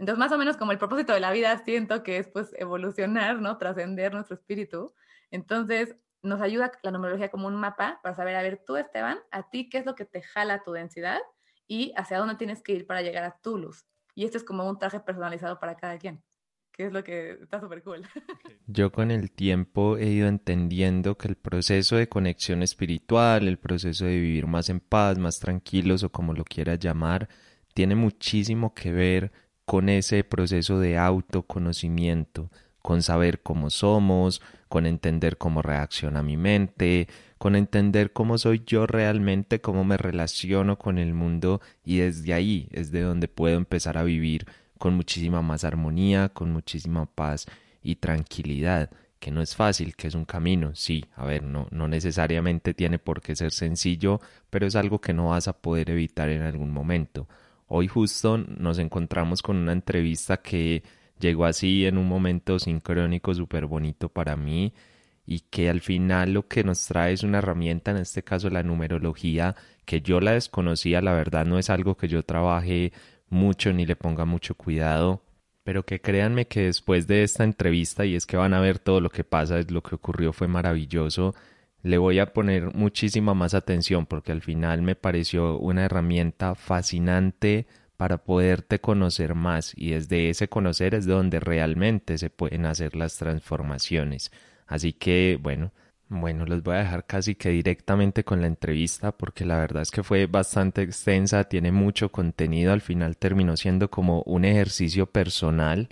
Entonces, más o menos como el propósito de la vida, siento que es pues evolucionar, ¿no? Trascender nuestro espíritu. Entonces, nos ayuda la numerología como un mapa para saber, a ver, tú, Esteban, a ti, ¿qué es lo que te jala tu densidad? Y hacia dónde tienes que ir para llegar a tu luz. Y esto es como un traje personalizado para cada quien, que es lo que está súper cool. Yo con el tiempo he ido entendiendo que el proceso de conexión espiritual, el proceso de vivir más en paz, más tranquilos o como lo quieras llamar, tiene muchísimo que ver con ese proceso de autoconocimiento, con saber cómo somos, con entender cómo reacciona mi mente, con entender cómo soy yo realmente, cómo me relaciono con el mundo y desde ahí es de donde puedo empezar a vivir con muchísima más armonía, con muchísima paz y tranquilidad, que no es fácil, que es un camino, sí, a ver, no, no necesariamente tiene por qué ser sencillo, pero es algo que no vas a poder evitar en algún momento. Hoy justo nos encontramos con una entrevista que llegó así en un momento sincrónico súper bonito para mí y que al final lo que nos trae es una herramienta, en este caso la numerología, que yo la desconocía, la verdad no es algo que yo trabaje mucho ni le ponga mucho cuidado, pero que créanme que después de esta entrevista, y es que van a ver todo lo que pasa, lo que ocurrió fue maravilloso, le voy a poner muchísima más atención porque al final me pareció una herramienta fascinante para poderte conocer más y desde ese conocer es donde realmente se pueden hacer las transformaciones. Así que bueno, bueno, los voy a dejar casi que directamente con la entrevista porque la verdad es que fue bastante extensa, tiene mucho contenido, al final terminó siendo como un ejercicio personal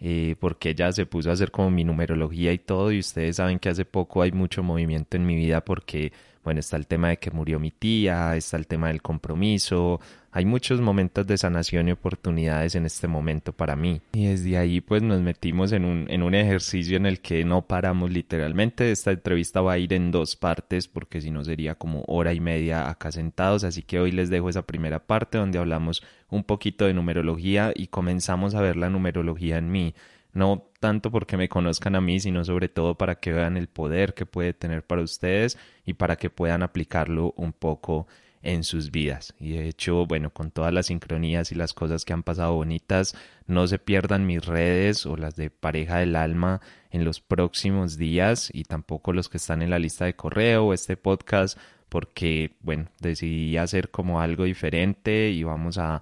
eh, porque ella se puso a hacer como mi numerología y todo y ustedes saben que hace poco hay mucho movimiento en mi vida porque bueno está el tema de que murió mi tía está el tema del compromiso hay muchos momentos de sanación y oportunidades en este momento para mí. Y desde ahí pues nos metimos en un, en un ejercicio en el que no paramos literalmente. Esta entrevista va a ir en dos partes porque si no sería como hora y media acá sentados. Así que hoy les dejo esa primera parte donde hablamos un poquito de numerología y comenzamos a ver la numerología en mí. No tanto porque me conozcan a mí, sino sobre todo para que vean el poder que puede tener para ustedes y para que puedan aplicarlo un poco en sus vidas. Y de hecho, bueno, con todas las sincronías y las cosas que han pasado bonitas, no se pierdan mis redes o las de pareja del alma en los próximos días y tampoco los que están en la lista de correo o este podcast porque, bueno, decidí hacer como algo diferente y vamos a,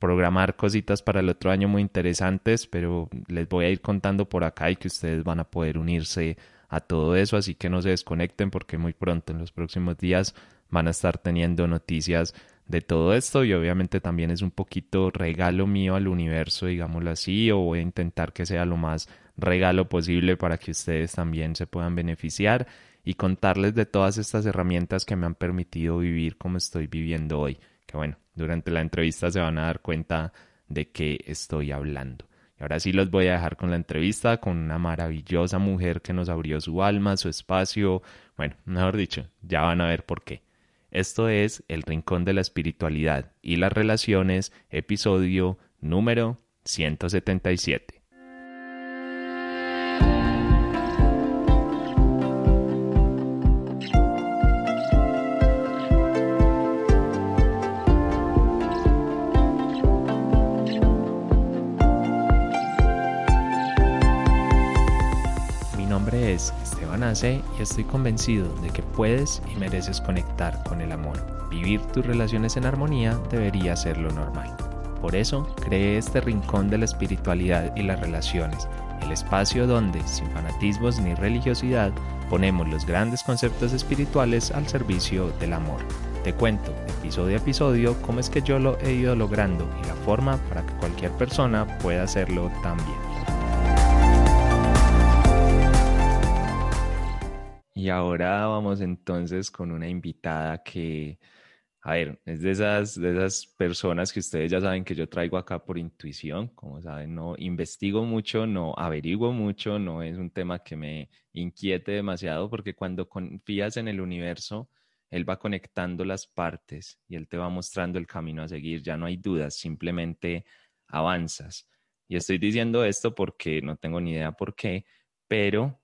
programar cositas para el otro año muy interesantes, pero les voy a ir contando por acá y que ustedes van a poder unirse a todo eso, así que no se desconecten porque muy pronto en los próximos días van a estar teniendo noticias de todo esto y obviamente también es un poquito regalo mío al universo, digámoslo así, o voy a intentar que sea lo más regalo posible para que ustedes también se puedan beneficiar y contarles de todas estas herramientas que me han permitido vivir como estoy viviendo hoy. Que bueno, durante la entrevista se van a dar cuenta de qué estoy hablando. Y ahora sí los voy a dejar con la entrevista con una maravillosa mujer que nos abrió su alma, su espacio. Bueno, mejor dicho, ya van a ver por qué. Esto es El Rincón de la Espiritualidad y las Relaciones, episodio número 177. Y estoy convencido de que puedes y mereces conectar con el amor. Vivir tus relaciones en armonía debería ser lo normal. Por eso creé este rincón de la espiritualidad y las relaciones, el espacio donde, sin fanatismos ni religiosidad, ponemos los grandes conceptos espirituales al servicio del amor. Te cuento, episodio a episodio, cómo es que yo lo he ido logrando y la forma para que cualquier persona pueda hacerlo también. Y ahora vamos entonces con una invitada que a ver, es de esas, de esas personas que ustedes ya saben que yo traigo acá por intuición, como saben, no investigo mucho, no averiguo mucho, no es un tema que me inquiete demasiado, porque cuando confías en el universo, él va conectando las partes y él te va mostrando el camino a seguir, ya no hay dudas, simplemente avanzas. Y estoy diciendo esto porque no tengo ni idea por qué, pero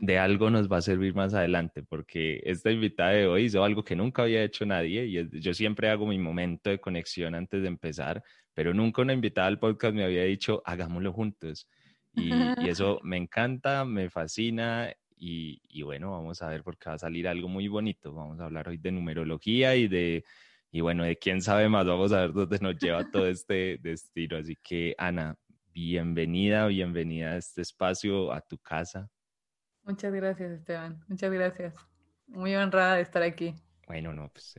de algo nos va a servir más adelante, porque esta invitada de hoy hizo algo que nunca había hecho nadie y yo siempre hago mi momento de conexión antes de empezar, pero nunca una invitada al podcast me había dicho, hagámoslo juntos. Y, eso me encanta, me fascina y, y, bueno, vamos a ver porque va a salir algo muy bonito. Vamos a hablar hoy de numerología y de, y bueno, de quién sabe más, vamos a ver dónde nos lleva todo este destino. Así que Ana, bienvenida, bienvenida a este espacio, a tu casa. Muchas gracias, Esteban. Muchas gracias. Muy honrada de estar aquí. Bueno, no, pues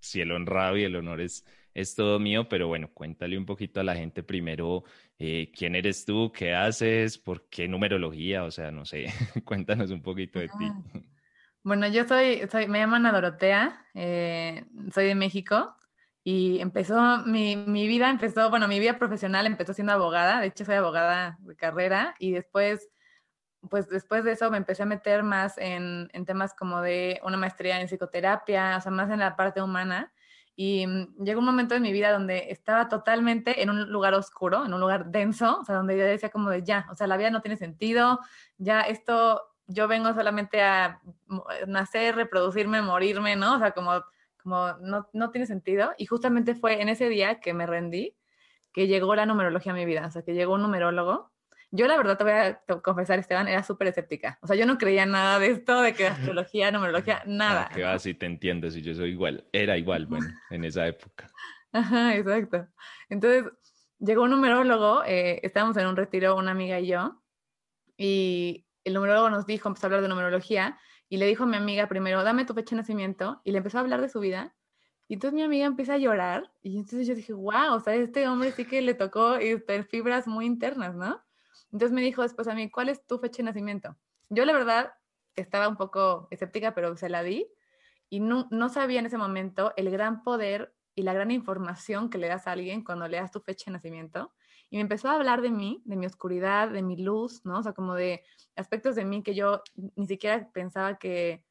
si el honrado y el honor es, es todo mío, pero bueno, cuéntale un poquito a la gente primero eh, quién eres tú, qué haces, por qué numerología, o sea, no sé, cuéntanos un poquito de ti. Bueno, yo soy, soy me llaman Ana Dorotea, eh, soy de México y empezó mi, mi vida, empezó, bueno, mi vida profesional empezó siendo abogada, de hecho soy abogada de carrera y después pues después de eso me empecé a meter más en, temas como de una maestría en psicoterapia, o sea, más en la parte humana. Y mm, llegó un momento en mi vida donde estaba totalmente en un lugar oscuro, en un lugar denso, o sea, donde yo decía como de ya, o sea, la vida no tiene sentido, ya esto, yo vengo solamente a nacer, reproducirme, morirme, ¿no? O sea, como, como no, no tiene sentido. Y justamente fue en ese día que me rendí, que llegó la numerología a mi vida, o sea, que llegó un numerólogo yo la verdad te voy a confesar, Esteban, era súper escéptica. O sea, yo no creía nada de esto, de que astrología, numerología, nada. Ah, que va, si te entiendo, si yo soy igual, era igual, bueno, en esa época. Ajá, exacto. Entonces, llegó un numerólogo, eh, estábamos en un retiro, una amiga y yo, y el numerólogo nos dijo, empezó a hablar de numerología, y le dijo a mi amiga primero, dame tu fecha de nacimiento, y le empezó a hablar de su vida, y entonces mi amiga empieza a llorar, y entonces yo dije, wow, o sea, este hombre sí que le tocó este, fibras muy internas, ¿no? Entonces me dijo después a mí, ¿cuál es tu fecha de nacimiento? Yo la verdad estaba un poco escéptica, pero se la di y no, no sabía en ese momento el gran poder y la gran información que le das a alguien cuando le das tu fecha de nacimiento. Y me empezó a hablar de mí, de mi oscuridad, de mi luz, ¿no? O sea, como de aspectos de mí que yo ni siquiera pensaba que,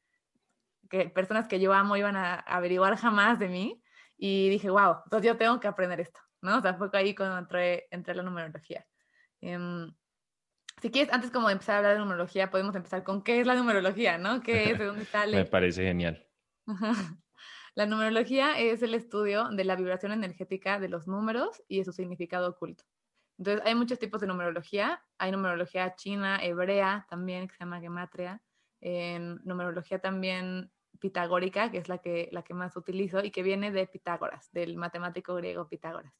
que personas que yo amo iban a averiguar jamás de mí. Y dije, wow, entonces yo tengo que aprender esto, ¿no? O sea, fue ahí cuando entré, entré a la numerología. Um, si quieres, antes como de empezar a hablar de numerología, podemos empezar con qué es la numerología, ¿no? ¿Qué es? ¿De dónde sale? Me parece genial. la numerología es el estudio de la vibración energética de los números y de su significado oculto. Entonces, hay muchos tipos de numerología. Hay numerología china, hebrea, también, que se llama gematria. numerología también pitagórica, que es la que, la que más utilizo y que viene de Pitágoras, del matemático griego Pitágoras.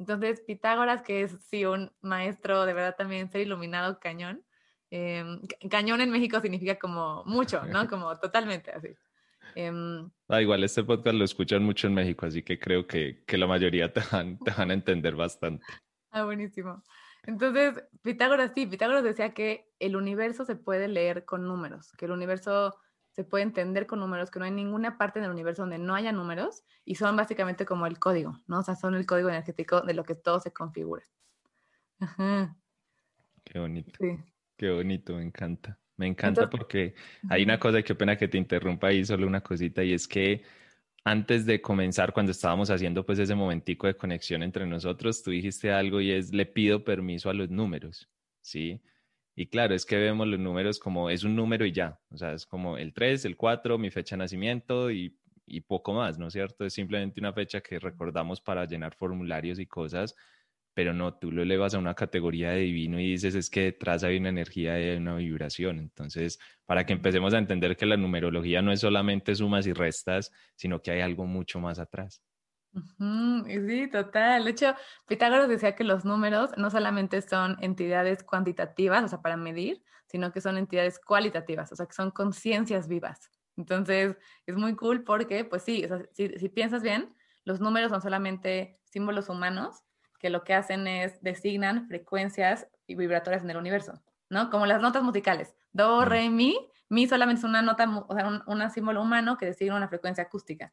Entonces, Pitágoras, que es sí un maestro de verdad también ser iluminado cañón. Em, cañón en México significa como mucho, ¿no? Como totalmente así. Em, ah, igual este podcast lo escuchan mucho en México, así que creo que, que la mayoría te van, te van a entender bastante. Ah, buenísimo. Entonces, Pitágoras sí, Pitágoras decía que el universo se puede leer con números, que el universo se puede entender con números, que no hay ninguna parte del universo donde no haya números y son básicamente como el código, ¿no? O sea, son el código energético de lo que todo se configura. Qué bonito. Qué bonito, me encanta. Me encanta porque hay una cosa, qué pena que te interrumpa ahí, solo una cosita, y es que antes de comenzar, cuando estábamos haciendo pues ese momentico de conexión entre nosotros, tú dijiste algo y es, le pido permiso a los números, ¿sí? Y claro, es que vemos los números como es un número y ya, o sea, es como el 3, el 4, mi fecha de nacimiento y, y poco más, ¿no es cierto? Es simplemente una fecha que recordamos para llenar formularios y cosas, pero no, tú lo elevas a una categoría de divino y dices es que detrás hay una energía, hay una vibración. Entonces, para que empecemos a entender que la numerología no es solamente sumas y restas, sino que hay algo mucho más atrás. Sí, total. De hecho, Pitágoras decía que los números no solamente son entidades cuantitativas, o sea, para medir, sino que son entidades cualitativas, o sea, que son conciencias vivas. Entonces, es muy cool porque, pues sí, si, si, piensas bien, los números son solamente símbolos humanos que lo que hacen es designan frecuencias y vibratorias en el universo, ¿no? Como las notas musicales. Do, re, mi. Mi solamente es una nota, o sea, un, un símbolo humano que designa una frecuencia acústica.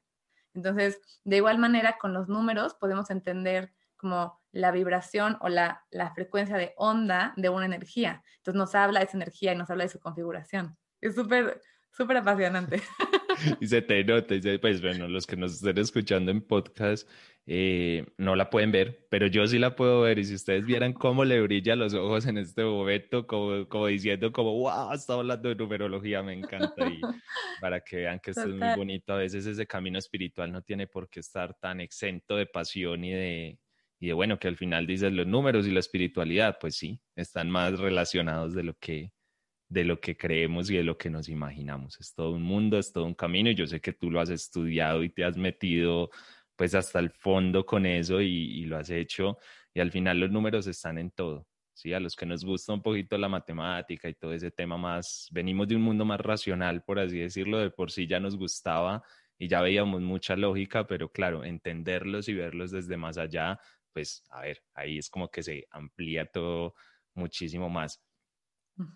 Entonces, de igual manera, con los números podemos entender como la vibración o la, la frecuencia de onda de una energía. Entonces nos habla de esa energía y nos habla de su configuración. Es súper, súper apasionante. y se te nota, pues bueno, los que nos estén escuchando en podcast eh, no la pueden ver, pero yo sí la puedo ver. Y si ustedes vieran cómo le brilla los ojos en este momento, como, como diciendo como, wow, está hablando de numerología, me encanta. Y para que vean que esto es muy bonito, a veces ese camino espiritual no tiene por qué estar tan exento de pasión y de, y de bueno, que al final dices los números y la espiritualidad, pues sí, están más relacionados de lo que de lo que creemos y de lo que nos imaginamos. Es todo un mundo, es todo un camino y yo sé que tú lo has estudiado y te has metido pues hasta el fondo con eso y, lo has hecho y al final los números están en todo. ¿sí? A los que nos gusta un poquito la matemática y todo ese tema más, venimos de un mundo más racional, por así decirlo, de por sí ya nos gustaba y ya veíamos mucha lógica, pero claro, entenderlos y verlos desde más allá, pues a ver, ahí es como que se amplía todo muchísimo más.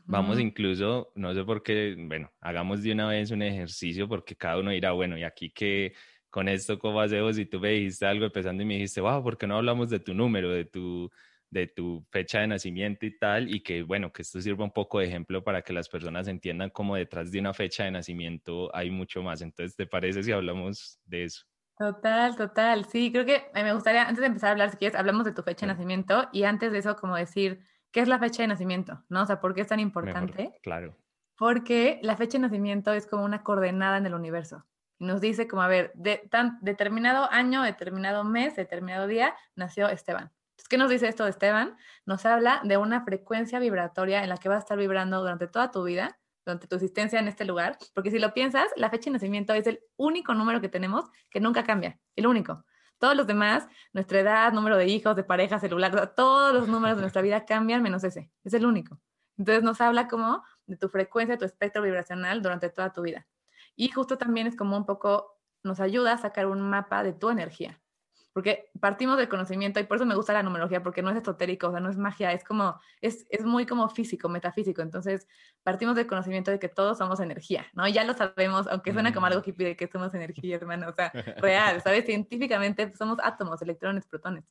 Vamos incluso, no sé por qué, bueno, hagamos de una vez un ejercicio porque cada uno dirá, bueno, y aquí que con esto, ¿cómo hacemos? Si tú me dijiste algo empezando y me dijiste, wow, ¿por qué no hablamos de tu número, de tu, de tu fecha de nacimiento y tal? Y que, bueno, que esto sirva un poco de ejemplo para que las personas entiendan cómo detrás de una fecha de nacimiento hay mucho más. Entonces, ¿te parece si hablamos de eso? Total, total. Sí, creo que me gustaría, antes de empezar a hablar, si quieres, hablamos de tu fecha de nacimiento y antes de eso, como decir ¿Qué es la fecha de nacimiento? ¿No? O sea, ¿por qué es tan importante? claro. Porque la fecha de nacimiento es como una coordenada en el universo. Y nos dice como, a ver, de tan determinado año, determinado mes, determinado día, nació Esteban. ¿qué nos dice esto de Esteban? Nos habla de una frecuencia vibratoria en la que va a estar vibrando durante toda tu vida, durante tu existencia en este lugar. Porque si lo piensas, la fecha de nacimiento es el único número que tenemos que nunca cambia. El único. Todos los demás, nuestra edad, número de hijos, de pareja, celular, todos los números de nuestra vida cambian menos ese. Es el único. Entonces nos habla como de tu frecuencia, tu espectro vibracional durante toda tu vida. Y justo también es como un poco, nos ayuda a sacar un mapa de tu energía porque partimos del conocimiento y por eso me gusta la numerología, porque no es esotérico, o sea, no es magia, es como, es, es muy como físico, metafísico. Entonces, partimos del conocimiento de que todos somos energía, ¿no? Y ya lo sabemos, aunque suena como algo mm. hippie de que somos energía, hermano, o sea, real, ¿sabes? Científicamente somos átomos, electrones, protones.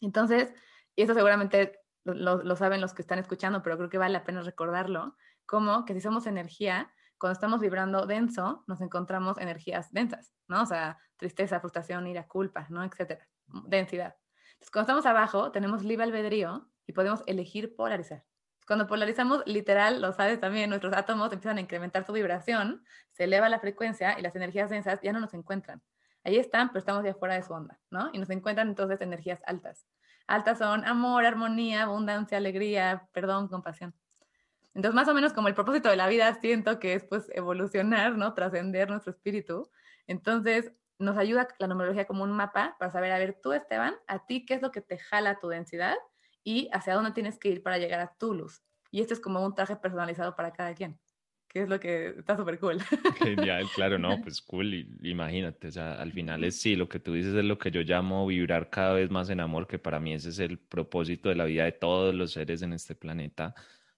Entonces, y eso seguramente lo, lo saben los que están escuchando, pero creo que vale la pena recordarlo, como que si somos energía, cuando estamos vibrando denso, nos encontramos energías densas, ¿no? O sea, tristeza, frustración, ira, culpa, ¿no? Etcétera. Densidad. Entonces, cuando estamos abajo, tenemos libre albedrío y podemos elegir polarizar. Cuando polarizamos, literal, lo sabes también, nuestros átomos empiezan a incrementar su vibración, se eleva la frecuencia y las energías densas ya no nos encuentran. Ahí están, pero estamos ya fuera de su onda, ¿no? Y nos encuentran entonces energías altas. Altas son amor, armonía, abundancia, alegría, perdón, compasión. Entonces, más o menos como el propósito de la vida, siento que es pues evolucionar, ¿no? Trascender nuestro espíritu. Entonces, nos ayuda la numerología como un mapa para saber, a ver, tú, Esteban, a ti, ¿qué es lo que te jala tu densidad? Y hacia dónde tienes que ir para llegar a tu luz. Y esto es como un traje personalizado para cada quien, que es lo que está súper cool. Genial, claro, no, pues cool, imagínate, o sea, al final es sí, lo que tú dices es lo que yo llamo vibrar cada vez más en amor, que para mí ese es el propósito de la vida de todos los seres en este planeta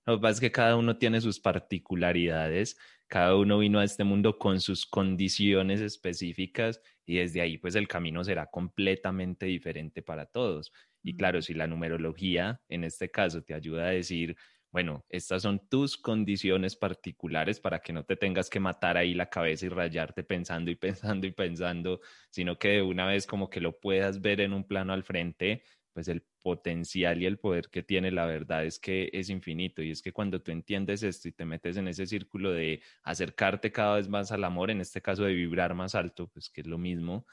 lo que pasa es que cada uno tiene sus particularidades, cada uno vino a este mundo con sus condiciones específicas y desde ahí pues el camino será completamente diferente para todos. Y claro, si la numerología en este caso te ayuda a decir, bueno, estas son tus condiciones particulares para que no te tengas que matar ahí la cabeza y rayarte pensando y pensando y pensando, sino que de una vez como que lo puedas ver en un plano al frente pues el potencial y el poder que tiene la verdad es que es infinito y es que cuando tú entiendes esto y te metes en ese círculo de acercarte cada vez más al amor, en este caso de vibrar más alto, pues que es lo mismo,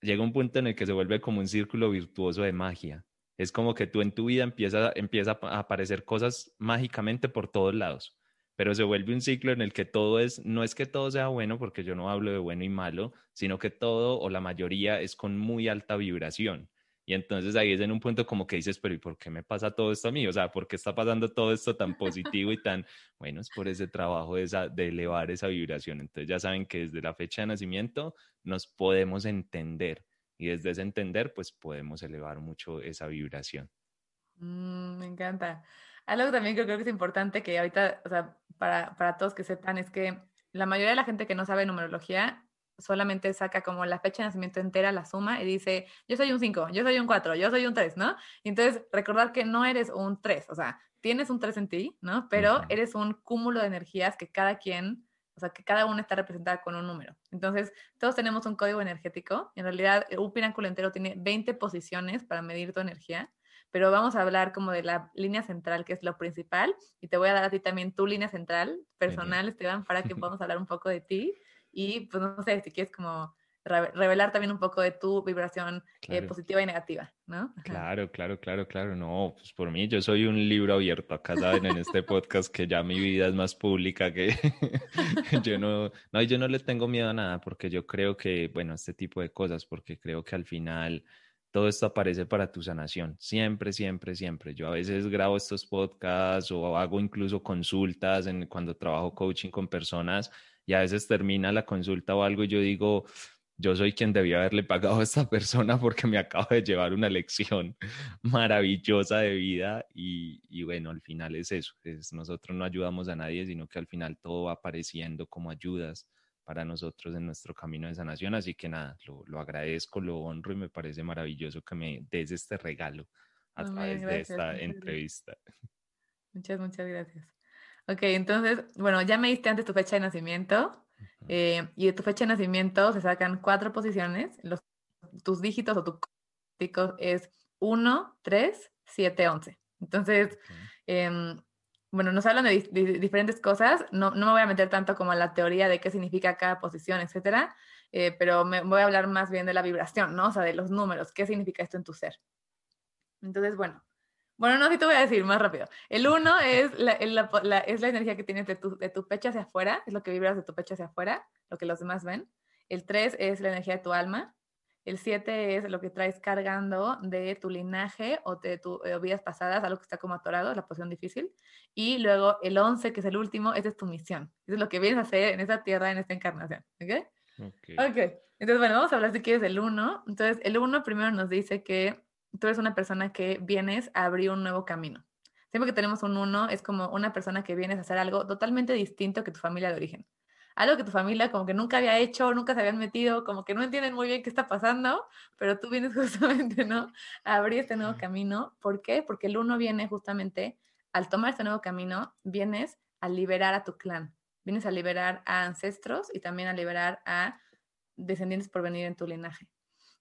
llega un punto en el que se vuelve como un círculo virtuoso de magia. Es como que tú en tu vida empieza, empieza a aparecer cosas mágicamente por todos lados, pero se vuelve un ciclo en el que todo es, no es que todo sea bueno, porque yo no hablo de bueno y malo, sino que todo o la mayoría es con muy alta vibración. Y entonces ahí es en un punto como que dices, pero ¿y por qué me pasa todo esto a mí? O sea, ¿por qué está pasando todo esto tan positivo y tan, bueno, es por ese trabajo de, esa, de elevar esa vibración. Entonces ya saben que desde la fecha de nacimiento nos podemos entender y desde ese entender pues podemos elevar mucho esa vibración. Mm, me encanta. Algo también que creo que es importante que ahorita, o sea, para, para todos que sepan es que la mayoría de la gente que no sabe numerología solamente saca como la fecha de nacimiento entera, la suma, y dice, yo soy un 5, yo soy un 4, yo soy un 3, ¿no? Y entonces, recordar que no eres un 3, o sea, tienes un 3 en ti, ¿no? Pero eres un cúmulo de energías que cada quien, o sea, que cada uno está representada con un número. Entonces, todos tenemos un código energético. En realidad, un pináculo entero tiene 20 posiciones para medir tu energía pero vamos a hablar como de la línea central, que es lo principal, y te voy a dar a ti también tu línea central personal, Esteban, para que podamos hablar un poco de ti y pues no sé, si quieres como revelar también un poco de tu vibración eh, positiva y negativa, ¿no? Claro, claro, claro, claro. No, pues por mí yo soy un libro abierto. Acá saben en este podcast que ya mi vida es más pública que yo no, no, yo no le tengo miedo a nada porque yo creo que, bueno, este tipo de cosas, porque creo que al final todo esto aparece para tu sanación. Siempre, siempre, siempre. Yo a veces grabo estos podcasts o hago incluso consultas en, cuando trabajo coaching con personas y a veces termina la consulta o algo y yo digo, yo soy quien debía haberle pagado a esta persona porque me acabo de llevar una lección maravillosa de vida y, y, bueno, al final es eso, es, nosotros no ayudamos a nadie, sino que al final todo va apareciendo como ayudas para nosotros en nuestro camino de sanación. Así que nada, lo, agradezco, lo honro y me parece maravilloso que me des este regalo a través de esta entrevista. Muchas, muchas gracias. Ok, entonces, bueno, ya me diste antes tu fecha de nacimiento eh, y de tu fecha de nacimiento se sacan cuatro posiciones. Los, tus dígitos o tu es 1, 3, 7, 11. Entonces, em, bueno, nos hablan de, diferentes cosas. No, no, me voy a meter tanto como a la teoría de qué significa cada posición, etcétera, eh, pero me voy a hablar más bien de la vibración, ¿no? O sea, de los números, qué significa esto en tu ser. Entonces, bueno, bueno, no, sí te voy a decir más rápido. El 1 es la, es la energía que tienes de tu, de tu pecho hacia afuera, es lo que vibras de tu pecho hacia afuera, lo que los demás ven. El 3 es la energía de tu alma. El 7 es lo que traes cargando de tu linaje o de tus eh, vidas pasadas, algo que está como atorado, la posición difícil. Y luego el 11, que es el último, es tu misión. Eso es lo que vienes a hacer en esta tierra, en esta encarnación. ¿Ok? Ok. okay. Entonces, bueno, vamos a hablar si quieres del 1. Entonces, el 1 primero nos dice que tú eres una persona que vienes a abrir un nuevo camino. Siempre que tenemos un 1, es como una persona que vienes a hacer algo totalmente distinto que tu familia de origen algo que tu familia como que nunca había hecho, nunca se habían metido, como que no entienden muy bien qué está pasando, pero tú vienes justamente, ¿no? A abrir este nuevo camino. ¿Por qué? Porque el uno viene justamente, al tomar este nuevo camino, vienes a liberar a tu clan, vienes a liberar a ancestros y también a liberar a descendientes por venir en tu linaje.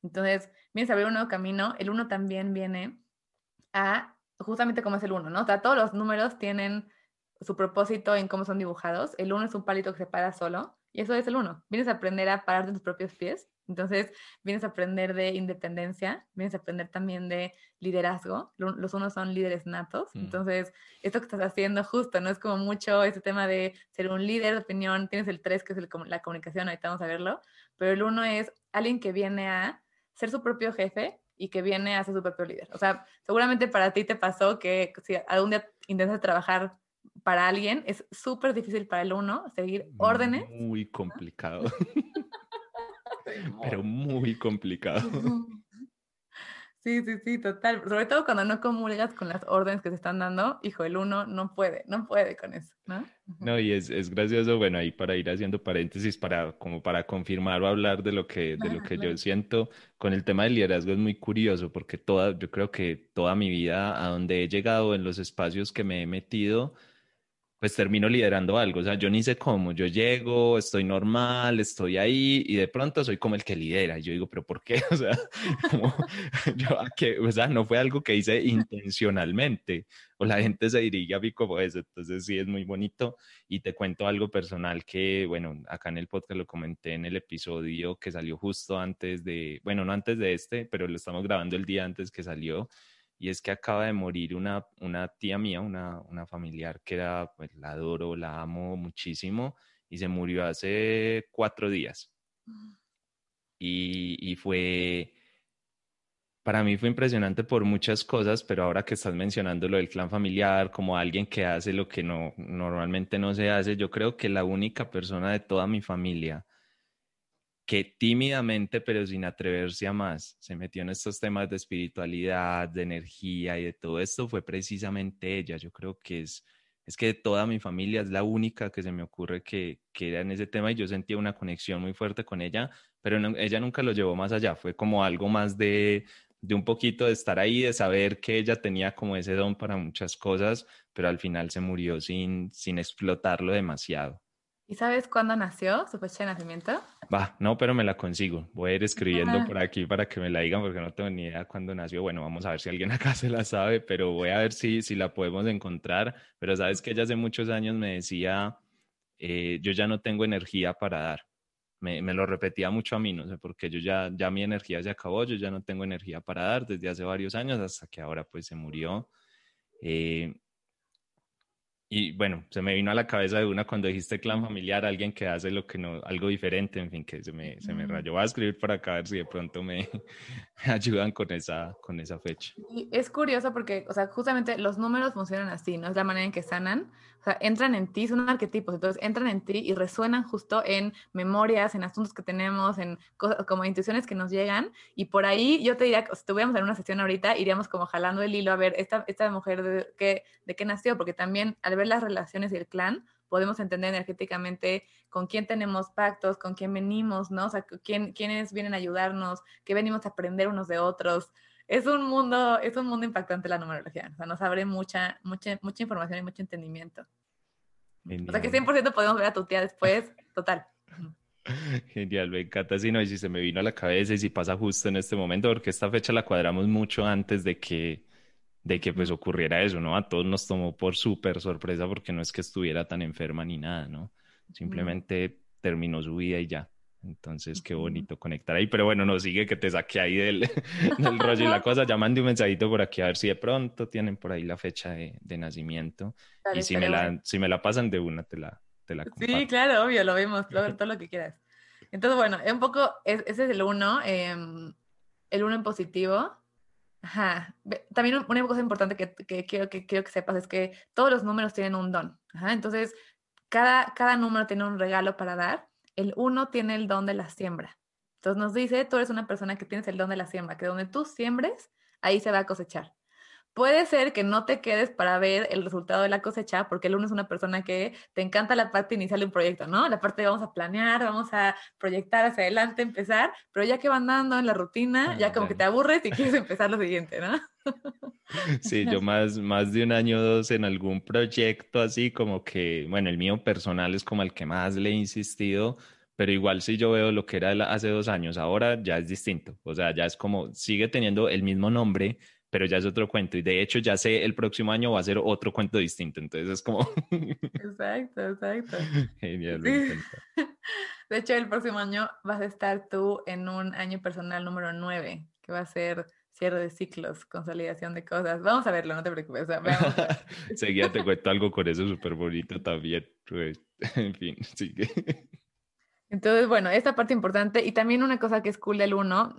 Entonces, vienes a abrir un nuevo camino, el uno también viene a, justamente como es el uno, ¿no? O sea, todos los números tienen su propósito en cómo son dibujados. El uno es un palito que se para solo y eso es el uno. Vienes a aprender a pararte en tus propios pies. Entonces, vienes a aprender de independencia, vienes a aprender también de liderazgo. Los unos son líderes natos. Mm. Entonces, esto que estás haciendo justo, no es como mucho ese tema de ser un líder de opinión. Tienes el tres, que es la comunicación, ahorita vamos a verlo. Pero el uno es alguien que viene a ser su propio jefe y que viene a ser su propio líder. O sea, seguramente para ti te pasó que si algún día intentas trabajar para alguien es súper difícil para el uno seguir órdenes. Muy complicado. Pero muy complicado. Sí, sí, sí, total. Sobre todo cuando no comulgas con las órdenes que se están dando, hijo, el uno no puede, no puede con eso, ¿no? No, y es, es gracioso, bueno, ahí para ir haciendo paréntesis, para, como para confirmar o hablar de lo que, de lo que yo siento con el tema del liderazgo es muy curioso, porque toda, yo creo que toda mi vida, a donde he llegado, en los espacios que me he metido, pues termino liderando algo. O sea, yo ni sé cómo, yo llego, estoy normal, estoy ahí y de pronto soy como el que lidera. Y yo digo, pero ¿por qué? O sea, como, yo, o sea, no fue algo que hice intencionalmente o la gente se dirige a mí como eso. Entonces sí es muy bonito y te cuento algo personal que, bueno, acá en el podcast lo comenté en el episodio que salió justo antes de, bueno, no antes de este, pero lo estamos grabando el día antes que salió y es que acaba de morir una, una tía mía, una, una familiar que era, pues la adoro, la amo muchísimo, y se murió hace cuatro días. Mm. Y, y fue, para mí fue impresionante por muchas cosas, pero ahora que estás mencionando lo del clan familiar, como alguien que hace lo que no, normalmente no se hace, yo creo que la única persona de toda mi familia que tímidamente, pero sin atreverse a más, se metió en estos temas de espiritualidad, de energía y de todo esto, fue precisamente ella. Yo creo que es es que toda mi familia es la única que se me ocurre que, que era en ese tema y yo sentía una conexión muy fuerte con ella, pero ella nunca lo llevó más allá, fue como algo más de, de un poquito de estar ahí, de saber que ella tenía como ese don para muchas cosas, pero al final se murió sin, sin explotarlo demasiado. ¿Y sabes cuándo nació su fecha de nacimiento? Va, no, pero me la consigo. Voy a ir escribiendo por aquí para que me la digan porque no tengo ni idea cuándo nació. Bueno, vamos a ver si alguien acá se la sabe, pero voy a ver si, si la podemos encontrar. Pero sabes que ella hace muchos años me decía, eh, yo ya no tengo energía para dar. Me, me, lo repetía mucho a mí, no sé por qué, yo ya, ya mi energía se acabó, yo ya no tengo energía para dar desde hace varios años hasta que ahora pues se murió. Eh, y bueno, se me vino a la cabeza de una cuando dijiste clan familiar, alguien que hace lo que no, algo diferente, en fin, que se me, se me rayó. Voy a escribir para acá a ver si de pronto me, ayudan con esa, con esa fecha. Y es curioso porque, o sea, justamente los números funcionan así, ¿no? Es la manera en que sanan. Entran en ti, son arquetipos, entonces entran en ti y resuenan justo en memorias, en asuntos que tenemos, en como intuiciones que nos llegan. Y por ahí yo te diría, si tuviéramos en una sesión ahorita, iríamos como jalando el hilo a ver esta, esta mujer de qué, de qué nació, porque también al ver las relaciones y el clan, podemos entender energéticamente con quién tenemos pactos, con quién venimos, ¿no? O sea, quién, quiénes vienen a ayudarnos, qué venimos a aprender unos de otros. Es un mundo, es un mundo impactante la numerología. O sea, nos abre mucha, mucha, mucha información y mucho entendimiento. O sea, que 100% podemos ver a tu tía después, total. Genial, me encanta. Si no, y si se me vino a la cabeza y si pasa justo en este momento, porque esta fecha la cuadramos mucho antes de que de que pues ocurriera eso, ¿no? A todos nos tomó por súper sorpresa porque no es que estuviera tan enferma ni nada, ¿no? Simplemente terminó su vida y ya. Entonces, qué bonito conectar ahí. Pero bueno, no sigue que te saque ahí del, del rollo y la cosa. Ya mandé un mensajito por aquí a ver si de pronto tienen por ahí la fecha de, de nacimiento. y si me, la, si me la pasan de una, te la, te la comparto. Sí, claro, obvio, lo vemos, todo lo que quieras. Entonces, bueno, un poco, ese es el uno, em, el uno en positivo. Ajá. También una cosa importante que, quiero, que quiero que sepas es que todos los números tienen un don. Ajá. Entonces, cada, cada número tiene un regalo para dar. El uno tiene el don de la siembra. Entonces nos dice, tú eres una persona que tienes el don de la siembra, que donde tú siembres, ahí se va a cosechar. Puede ser que no te quedes para ver el resultado de la cosecha, porque el uno es una persona que te encanta la parte inicial de un proyecto, ¿no? La parte de vamos a planear, vamos a proyectar hacia adelante, empezar, pero ya que van dando en la rutina, ya como que te aburres y quieres empezar lo siguiente, ¿no? Sí, yo más, más de un año o dos en algún proyecto así como que, bueno, el mío personal es como el que más le he insistido, pero igual si yo veo lo que era hace dos años, ahora ya es distinto. O sea, ya es como, sigue teniendo el mismo nombre, pero ya es otro cuento. Y de hecho, ya sé, el próximo año va a ser otro cuento distinto. Entonces es como. exacto, exacto. Genial, De hecho, el próximo año vas a estar tú en un año personal número 9, que va a ser cierre de ciclos, consolidación de cosas. Vamos a verlo, no te preocupes. O sea, Seguida te cuento algo con eso súper bonito también. Pues, en fin, sigue. Entonces, bueno, esta parte importante y también una cosa que es cool del uno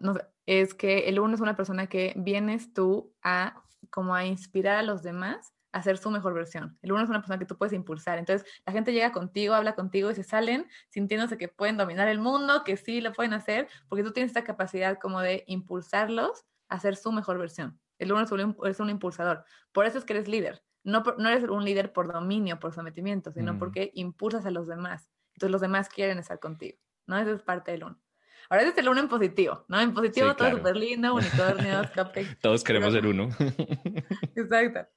es que el uno es una persona que vienes tú a como a inspirar a los demás a ser su mejor versión. El uno es una persona que tú puedes impulsar. Entonces, la gente llega contigo, habla contigo y se salen sintiéndose que pueden dominar el mundo, que sí lo pueden hacer, porque tú tienes esta capacidad como de impulsarlos a ser su mejor versión. El uno es un, es un impulsador. Por eso es que eres líder. No, no eres un líder por dominio, por sometimiento, sino mm. porque impulsas a los demás. Entonces los demás quieren estar contigo, ¿no? Eso es parte del uno. Ahora ese es el uno en positivo, ¿no? En positivo todo súper lindo, unicornios, cupcakes. Todos queremos ser uno. Exacto.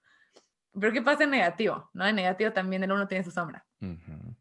Pero ¿qué pasa en negativo? ¿No? En negativo también el uno tiene su sombra.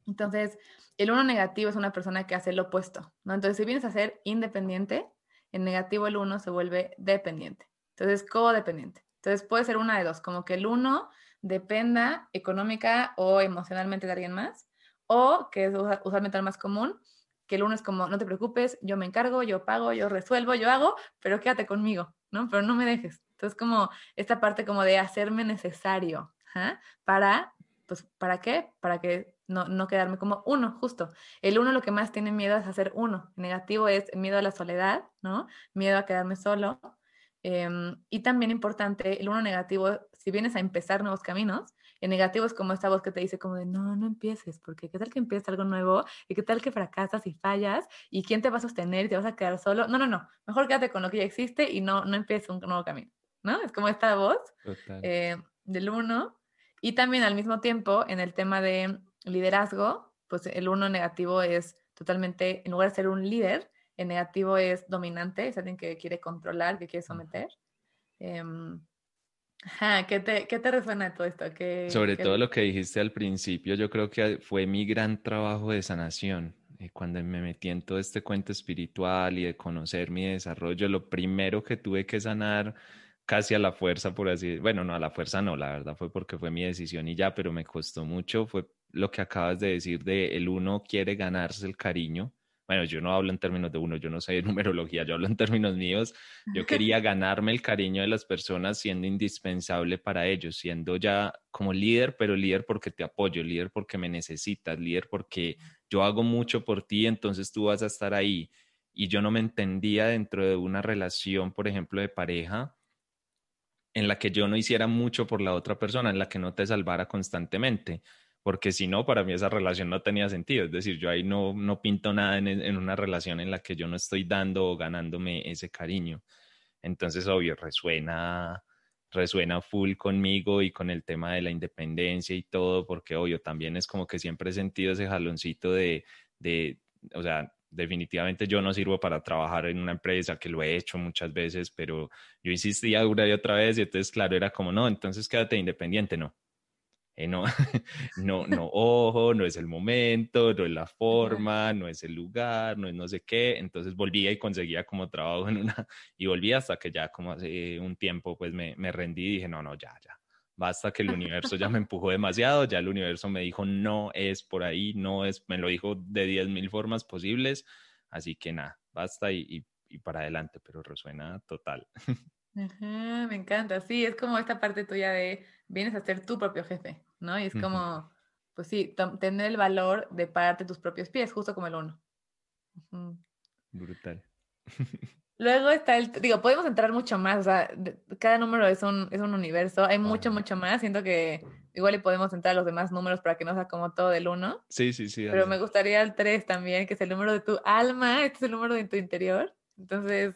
Entonces, el uno negativo es una persona que hace lo opuesto, ¿no? Entonces, si vienes a ser independiente, en negativo el uno se vuelve dependiente. Entonces, codependiente. Entonces, puede ser una de dos, como que el uno dependa económica o emocionalmente de alguien más, o, que es usualmente el más común, que el uno es como, no te preocupes, yo me encargo, yo pago, yo resuelvo, yo hago, pero quédate conmigo, ¿no? Pero no me dejes. Entonces, como esta parte como de hacerme necesario, ¿ah? Para, pues, ¿para qué? Para que no, no quedarme como uno, justo. El uno lo que más tiene miedo es hacer uno. negativo es miedo a la soledad, ¿no? Miedo a quedarme solo. Em, y también importante, el uno negativo, si vienes a empezar nuevos caminos, en negativo es como esta voz que te dice como de, no, no empieces, porque qué tal que empiezas algo nuevo y qué tal que fracasas y fallas y quién te va a sostener y te vas a quedar solo. No, no, no, mejor quédate con lo que ya existe y no, no empieces un nuevo camino, ¿no? Es como esta voz eh, del uno. Y también al mismo tiempo, en el tema de liderazgo, pues el uno negativo es totalmente, en lugar de ser un líder, el negativo es dominante, es alguien que quiere controlar, que quiere someter. Em, ¿qué, te, ¿qué, te, resuena todo esto? Sobre todo lo que dijiste al principio, yo creo que fue mi gran trabajo de sanación. Eh, cuando me metí en todo este cuento espiritual y de conocer mi desarrollo, lo primero que tuve que sanar casi a la fuerza, por así bueno, no a la fuerza no, la verdad fue porque fue mi decisión y ya, pero me costó mucho, fue lo que acabas de decir de el uno quiere ganarse el cariño. Bueno, yo no hablo en términos de uno, yo no sé de numerología, yo hablo en términos míos. Yo quería ganarme el cariño de las personas siendo indispensable para ellos, siendo ya como líder, pero líder porque te apoyo, líder porque me necesitas, líder porque yo hago mucho por ti, entonces tú vas a estar ahí. Y yo no me entendía dentro de una relación, por ejemplo, de pareja, en la que yo no hiciera mucho por la otra persona, en la que no te salvara constantemente, porque si no, para mí esa relación no tenía sentido. Es decir, yo ahí no, no pinto nada en, en una relación en la que yo no estoy dando o ganándome ese cariño. Entonces, obvio, resuena, resuena full conmigo y con el tema de la independencia y todo, porque obvio, también es como que siempre he sentido ese jaloncito de, de o sea, definitivamente yo no sirvo para trabajar en una empresa, que lo he hecho muchas veces, pero yo insistía una y otra vez y entonces, claro, era como, no, entonces quédate independiente, no. Eh, no, no, no, ojo, no es el momento, no es la forma, no es el lugar, no es no sé qué. Entonces volvía y conseguía como trabajo en una, y volvía hasta que ya como hace un tiempo pues me, me rendí y dije, no, no, ya, ya, basta que el universo ya me empujó demasiado, ya el universo me dijo no es por ahí, no es, me lo dijo de 10 mil formas posibles, así que nada, basta y, y, para adelante, pero resuena total. me encanta, sí, es como esta parte tuya de vienes a ser tu propio jefe, ¿no? Y es como, pues sí, tener el valor de pararte tus propios pies, justo como el uno. Brutal. Luego está el, digo, podemos entrar mucho más, o sea, cada número es un, es un universo, hay mucho, mucho más, siento que igual le podemos entrar a los demás números para que no sea como todo del uno. Sí, sí, sí. Pero me gustaría el 3 también, que es el número de tu alma, este es el número de tu interior. Entonces,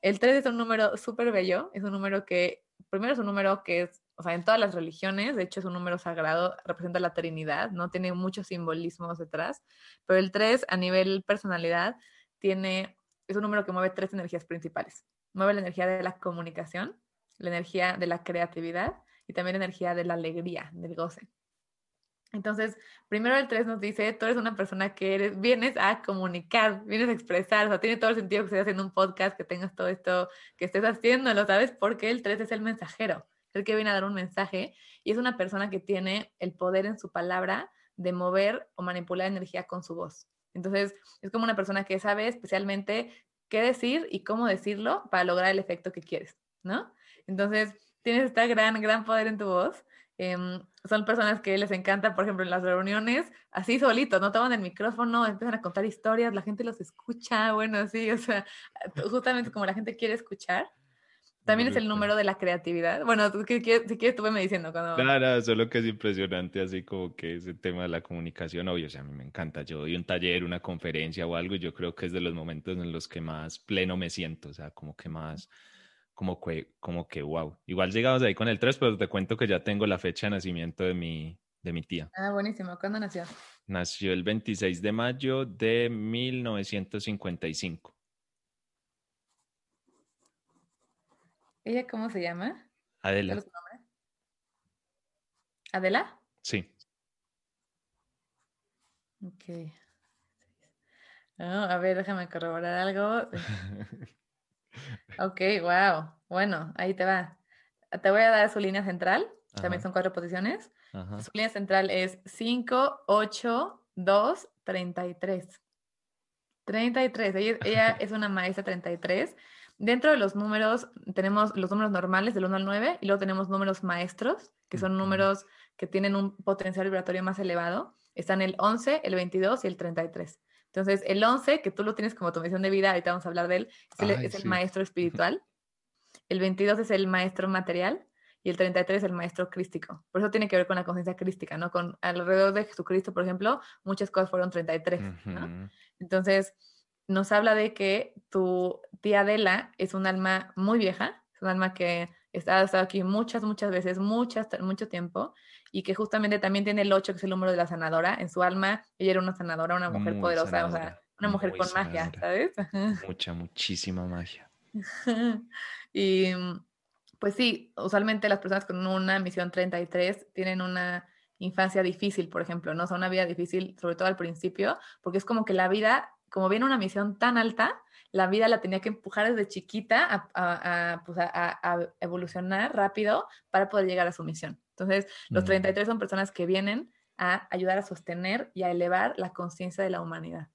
el 3 es un número súper bello, es un número que, primero es un número que es, o sea, en todas las religiones, de hecho es un número sagrado, representa la Trinidad, ¿no? Tiene muchos simbolismos detrás, pero el 3 a nivel personalidad tiene es un número que mueve tres energías principales. Mueve la energía de la comunicación, la energía de la creatividad y también la energía de la alegría, del goce. Entonces, primero el 3 nos dice, tú eres una persona que eres, vienes a comunicar, vienes a expresar, o sea, tiene todo el sentido que estés haciendo un podcast, que tengas todo esto que estés haciendo, ¿lo sabes? Porque el 3 es el mensajero, el que viene a dar un mensaje y es una persona que tiene el poder en su palabra de mover o manipular energía con su voz. Entonces, es como una persona que sabe especialmente qué decir y cómo decirlo para lograr el efecto que quieres, ¿no? Entonces, tienes este gran, gran poder en tu voz. Em, son personas que les encanta, por ejemplo, en las reuniones, así solitos, no toman el micrófono, empiezan a contar historias, la gente los escucha, bueno, sí, o sea, justamente como la gente quiere escuchar. También es el número de la creatividad. Bueno, si quieres, tú me diciendo cuando... Nada, solo que es impresionante, así como que ese tema de la comunicación, obvio, o sea, a mí me encanta. Yo doy un taller, una conferencia o algo, y yo creo que es de los momentos en los que más pleno me siento, o sea, como que más, como que, como que, wow. Igual llegamos ahí con el 3, pero te cuento que ya tengo la fecha de nacimiento de mi, de mi tía. Ah, buenísimo. ¿Cuándo nació? Nació el 26 de mayo de 1955. ¿Ella cómo se llama? Adela. ¿Adela? Sí. Ok. a ver, déjame corroborar algo. ok, wow. Bueno, ahí te va. Te voy a dar su línea central. También son cuatro posiciones. Su línea central es 5, 8, 2, 33. 33. Ella, ella es una maestra 33 Dentro de los números tenemos los números normales del 1 al 9 y luego tenemos números maestros, que son números que tienen un potencial vibratorio más elevado. Están el 11, el 22 y el 33. Entonces, el 11, que tú lo tienes como tu misión de vida, ahorita vamos a hablar de él, es, el, maestro espiritual. El 22 es el maestro material y el 33 es el maestro crístico. Por eso tiene que ver con la conciencia crística, ¿no? Con alrededor de Jesucristo, por ejemplo, muchas cosas fueron 33, ¿no? Entonces, nos habla de que tu tía Adela es un alma muy vieja, es un alma que está, estado aquí muchas, muchas veces, muchas, mucho tiempo, y que justamente también tiene el 8, que es el número de la sanadora. En su alma, ella era una sanadora, una mujer poderosa, o sea, una mujer con magia, ¿sabes? Mucha, muchísima magia. y pues sí, usualmente las personas con una misión 33 tienen una infancia difícil, por ejemplo, ¿no? O sea, una vida difícil, sobre todo al principio, porque es como que la vida, como viene una misión tan alta, la vida la tenía que empujar desde chiquita a, pues evolucionar rápido para poder llegar a su misión. Entonces, los 33 mm. son personas que vienen a ayudar a sostener y a elevar la conciencia de la humanidad.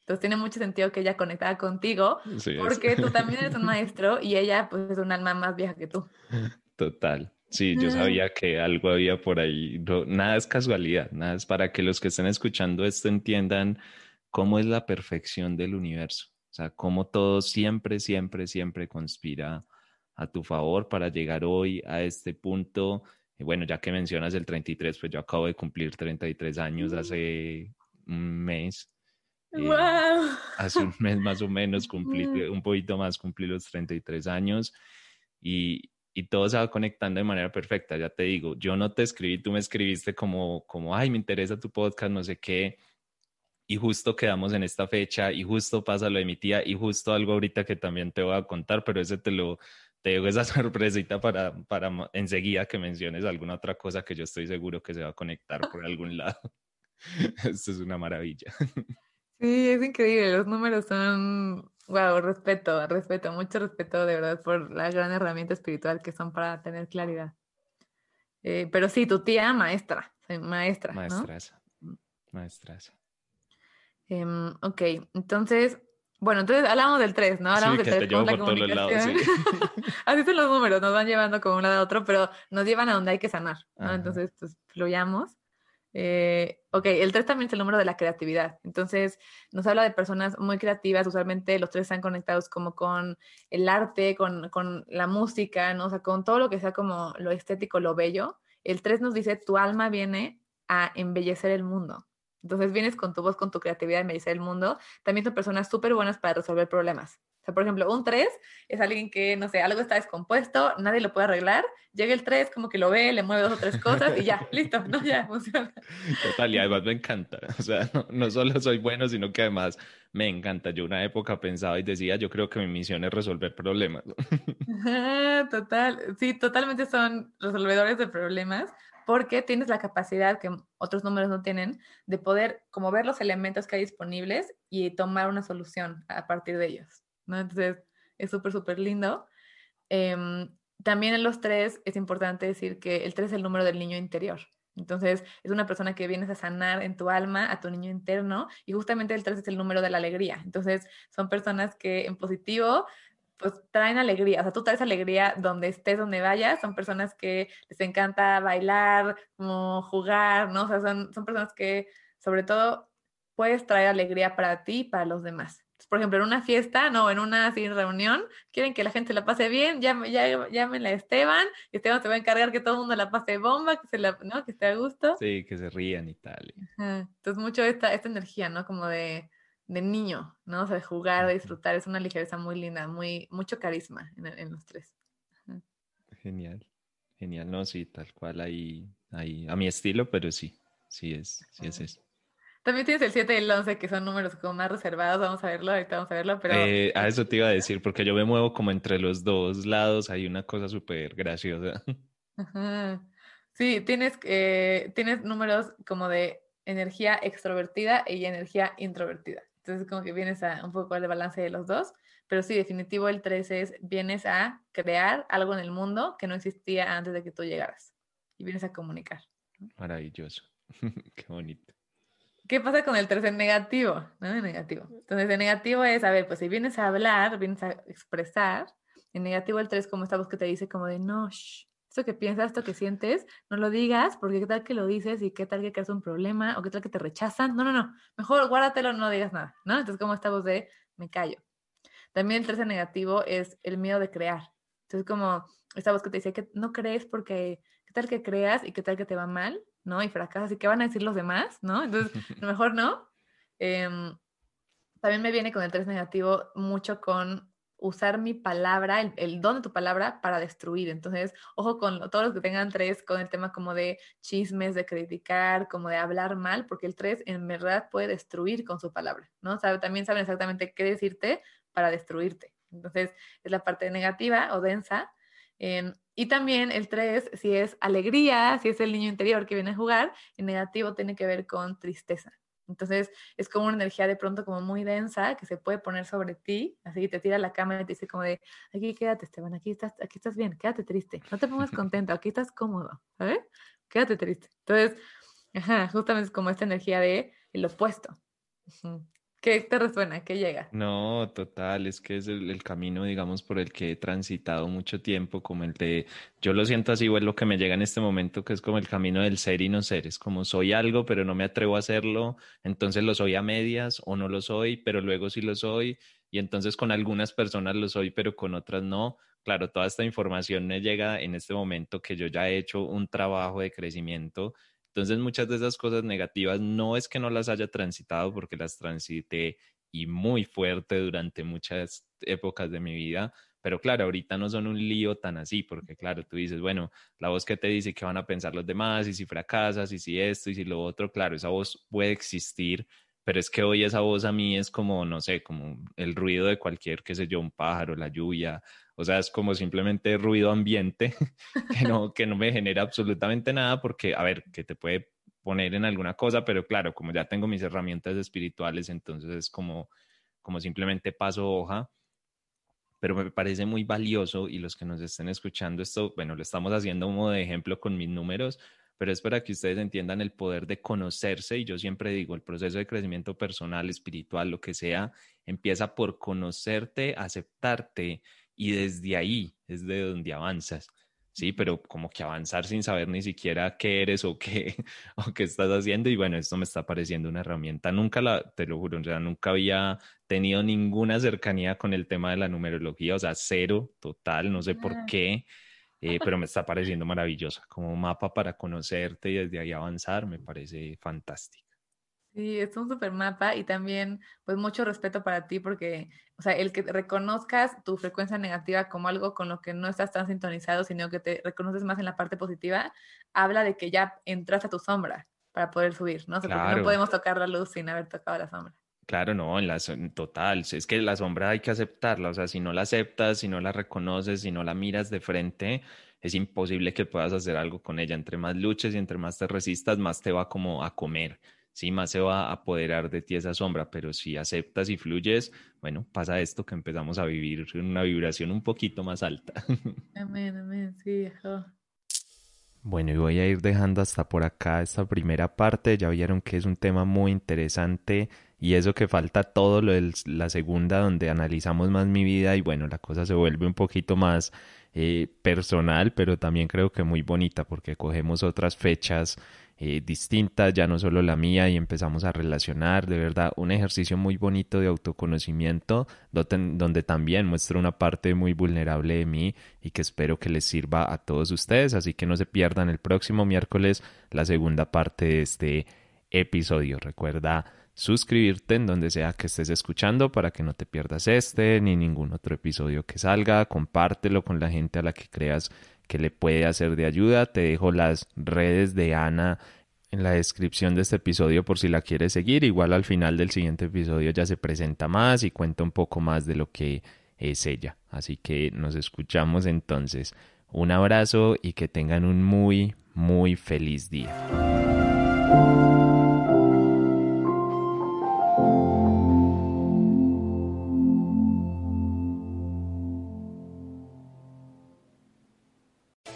Entonces tiene mucho sentido que ella conectara contigo, porque tú también eres un maestro y ella pues es un alma más vieja que tú. Total. Sí, yo sabía que algo había por ahí. nada es casualidad, nada es para que los que estén escuchando esto entiendan cómo es la perfección del universo. O sea, cómo todo siempre, siempre, siempre conspira a tu favor para llegar hoy a este punto. Y bueno, ya que mencionas el 33, pues yo acabo de cumplir 33 años mm. hace un mes. wow. Hace un mes más o menos cumplí, mm. un poquito más cumplí los 33 años y, y todo se va conectando de manera perfecta. Ya te digo, yo no te escribí, tú me escribiste como, como, ay, me interesa tu podcast, no sé qué. Y justo quedamos en esta fecha y justo pasa lo de mi tía y justo algo ahorita que también te voy a contar, pero ese te lo, te dejo esa sorpresita para, para enseguida que menciones alguna otra cosa que yo estoy seguro que se va a conectar por algún lado. Esto es una maravilla. Sí, es increíble. Los números son Wow, respeto, respeto, mucho respeto de verdad por la gran herramienta espiritual que son para tener claridad. Eh, pero sí, tu tía maestra, maestra. Maestrasa. ¿no? Maestrasa. Em, ok, entonces, bueno, entonces hablamos del 3, ¿no? Hablamos sí, del 3 por todos los lados, sí. Así son los números, nos van llevando como un lado a otro, pero nos llevan a donde hay que sanar, ¿no? Entonces, pues fluyamos. Eh, ok, el 3 también es el número de la creatividad. Entonces, nos habla de personas muy creativas. Usualmente los tres están conectados como con el arte, con, con la música, ¿no? O sea, con todo lo que sea como lo estético, lo bello. El 3 nos dice, tu alma viene a embellecer el mundo. Entonces vienes con tu voz, con tu creatividad a embellecer el mundo. También son personas súper buenas para resolver problemas por ejemplo, un 3 es alguien que, no sé, algo está descompuesto, nadie lo puede arreglar, llega el 3, como que lo ve, le mueve dos o tres cosas y ya, listo, no, ya funciona. Total, y además me encanta, o sea, no, solo soy bueno, sino que además me encanta. Yo una época pensaba y decía, yo creo que mi misión es resolver problemas. Total, sí, totalmente son resolvedores de problemas porque tienes la capacidad que otros números no tienen de poder como ver los elementos que hay disponibles y tomar una solución a partir de ellos. ¿no? Entonces, es súper, súper lindo. Em, también en los tres es importante decir que el tres es el número del niño interior. Entonces, es una persona que vienes a sanar en tu alma, a tu niño interno, y justamente el tres es el número de la alegría. Entonces, son personas que en positivo, pues traen alegría. O sea, tú traes alegría donde estés, donde vayas. Son personas que les encanta bailar, como jugar, ¿no? O sea, son, son personas que, sobre todo, puedes traer alegría para ti y para los demás por ejemplo, en una fiesta, no, en una reunión, quieren que la gente la pase bien, llamen, llamen a Esteban, y Esteban se va a encargar que todo el mundo la pase bomba, que, se la, ¿no? que esté a gusto. Sí, que se rían y tal. Entonces, mucho esta, esta energía, ¿no? Como de, de niño, ¿no? O sea, de jugar, de disfrutar, es una ligereza muy linda, muy, mucho carisma en, en los tres. Genial, genial, no, sí, tal cual ahí, ahí, a mi estilo, pero sí, sí es, sí es eso. También tienes el 7 y el 11, que son números como más reservados, vamos a verlo, ahorita vamos a verlo, pero... Eh, a eso te iba a decir, porque yo me muevo como entre los dos lados, hay una cosa súper graciosa. Sí, tienes, eh, tienes números como de energía extrovertida y energía introvertida. Entonces como que vienes a un poco al balance de los dos, pero sí, definitivo el 3 es, vienes a crear algo en el mundo que no existía antes de que tú llegaras y vienes a comunicar. Maravilloso, qué bonito. ¿Qué pasa con el tercer negativo? ¿No? negativo. Entonces, el negativo es, a ver, pues si vienes a hablar, vienes a expresar, el negativo el tres como esta voz que te dice como de, no, shh, esto que piensas, esto que sientes, no lo digas, porque qué tal que lo dices y qué tal que creas un problema o qué tal que te rechazan. No, no, no, mejor guárdatelo, no digas nada, ¿no? Entonces, como esta voz de, me callo. También el tercer negativo es el miedo de crear. Entonces, como esta voz que te dice que no crees porque qué tal que creas y qué tal que te va mal. ¿no? Y fracasas, ¿y qué van a decir los demás, no? Entonces, mejor no. Em, también me viene con el 3 negativo mucho con usar mi palabra, el, don de tu palabra para destruir. Entonces, ojo con todos los que tengan tres, con el tema como de chismes, de criticar, como de hablar mal, porque el tres en verdad puede destruir con su palabra, ¿no? Sabe, también saben exactamente qué decirte para destruirte. Entonces, es la parte negativa o densa. y también el tres, si es alegría, si es el niño interior que viene a jugar, el negativo tiene que ver con tristeza. Entonces es como una energía de pronto como muy densa que se puede poner sobre ti, así te tira a la cama y te dice como de, aquí quédate Esteban, aquí estás, aquí estás bien, quédate triste, no te pongas contento, aquí estás cómodo, ¿sabes? Quédate triste. Entonces, ajá, justamente es como esta energía de el opuesto. ¿Qué te resuena? ¿Qué llega? No, total, es que es el, camino, digamos, por el que he transitado mucho tiempo, como el de, yo lo siento así, es lo que me llega en este momento, que es como el camino del ser y no ser, es como soy algo, pero no me atrevo a hacerlo, entonces lo soy a medias o no lo soy, pero luego sí lo soy, y entonces con algunas personas lo soy, pero con otras no. Claro, toda esta información me llega en este momento que yo ya he hecho un trabajo de crecimiento entonces muchas de esas cosas negativas no es que no las haya transitado porque las transité y muy fuerte durante muchas épocas de mi vida, pero claro, ahorita no son un lío tan así, porque claro, tú dices, bueno, la voz que te dice que van a pensar los demás, y si fracasas, y si esto, y si lo otro, claro, esa voz puede existir, pero es que hoy esa voz a mí es como, no sé, como el ruido de cualquier, qué sé yo, un pájaro, la lluvia, o sea, es como simplemente ruido ambiente que no, que no me genera absolutamente nada porque, a ver, que te puede poner en alguna cosa, pero claro, como ya tengo mis herramientas espirituales, entonces es como, como simplemente paso hoja, pero me parece muy valioso y los que nos estén escuchando esto, bueno, lo estamos haciendo como de ejemplo con mis números, pero es para que ustedes entiendan el poder de conocerse y yo siempre digo, el proceso de crecimiento personal, espiritual, lo que sea, empieza por conocerte, aceptarte y desde ahí es de donde avanzas. Sí, pero como que avanzar sin saber ni siquiera qué eres o qué, o qué estás haciendo. Y bueno, esto me está pareciendo una herramienta. Nunca la, te lo juro, o sea, nunca había tenido ninguna cercanía con el tema de la numerología, o sea, cero, total, no sé por qué, eh, pero me está pareciendo maravillosa. Como mapa para conocerte y desde ahí avanzar, me parece fantástico. Sí, es un super mapa y también pues mucho respeto para ti porque, o sea, el que reconozcas tu frecuencia negativa como algo con lo que no estás tan sintonizado, sino que te reconoces más en la parte positiva, habla de que ya entras a tu sombra para poder subir, ¿no? O sea, porque no podemos tocar la luz sin haber tocado la sombra. Claro, no, en la total, es que la sombra hay que aceptarla, o sea, si no la aceptas, si no la reconoces, si no la miras de frente, es imposible que puedas hacer algo con ella. Entre más luches y entre más te resistas, más te va como a comer sí, más se va a apoderar de ti esa sombra, pero si aceptas y fluyes, bueno, pasa esto que empezamos a vivir en una vibración un poquito más alta. Amén, amén, sí. Bueno, y voy a ir dejando hasta por acá esta primera parte. Ya vieron que es un tema muy interesante y eso que falta todo lo de la segunda donde analizamos más mi vida y bueno, la cosa se vuelve un poquito más eh, personal, pero también creo que muy bonita porque cogemos otras fechas eh, distintas, ya no solo la mía, y empezamos a relacionar, de verdad, un ejercicio muy bonito de autoconocimiento, donde, también muestro una parte muy vulnerable de mí y que espero que les sirva a todos ustedes, así que no se pierdan el próximo miércoles la segunda parte de este episodio. Recuerda suscribirte en donde sea que estés escuchando para que no te pierdas este ni ningún otro episodio que salga. Compártelo con la gente a la que creas que le puede hacer de ayuda. Te dejo las redes de Ana en la descripción de este episodio por si la quieres seguir. Igual al final del siguiente episodio ya se presenta más y cuenta un poco más de lo que es ella. Así que nos escuchamos entonces. Un abrazo y que tengan un muy, muy feliz día.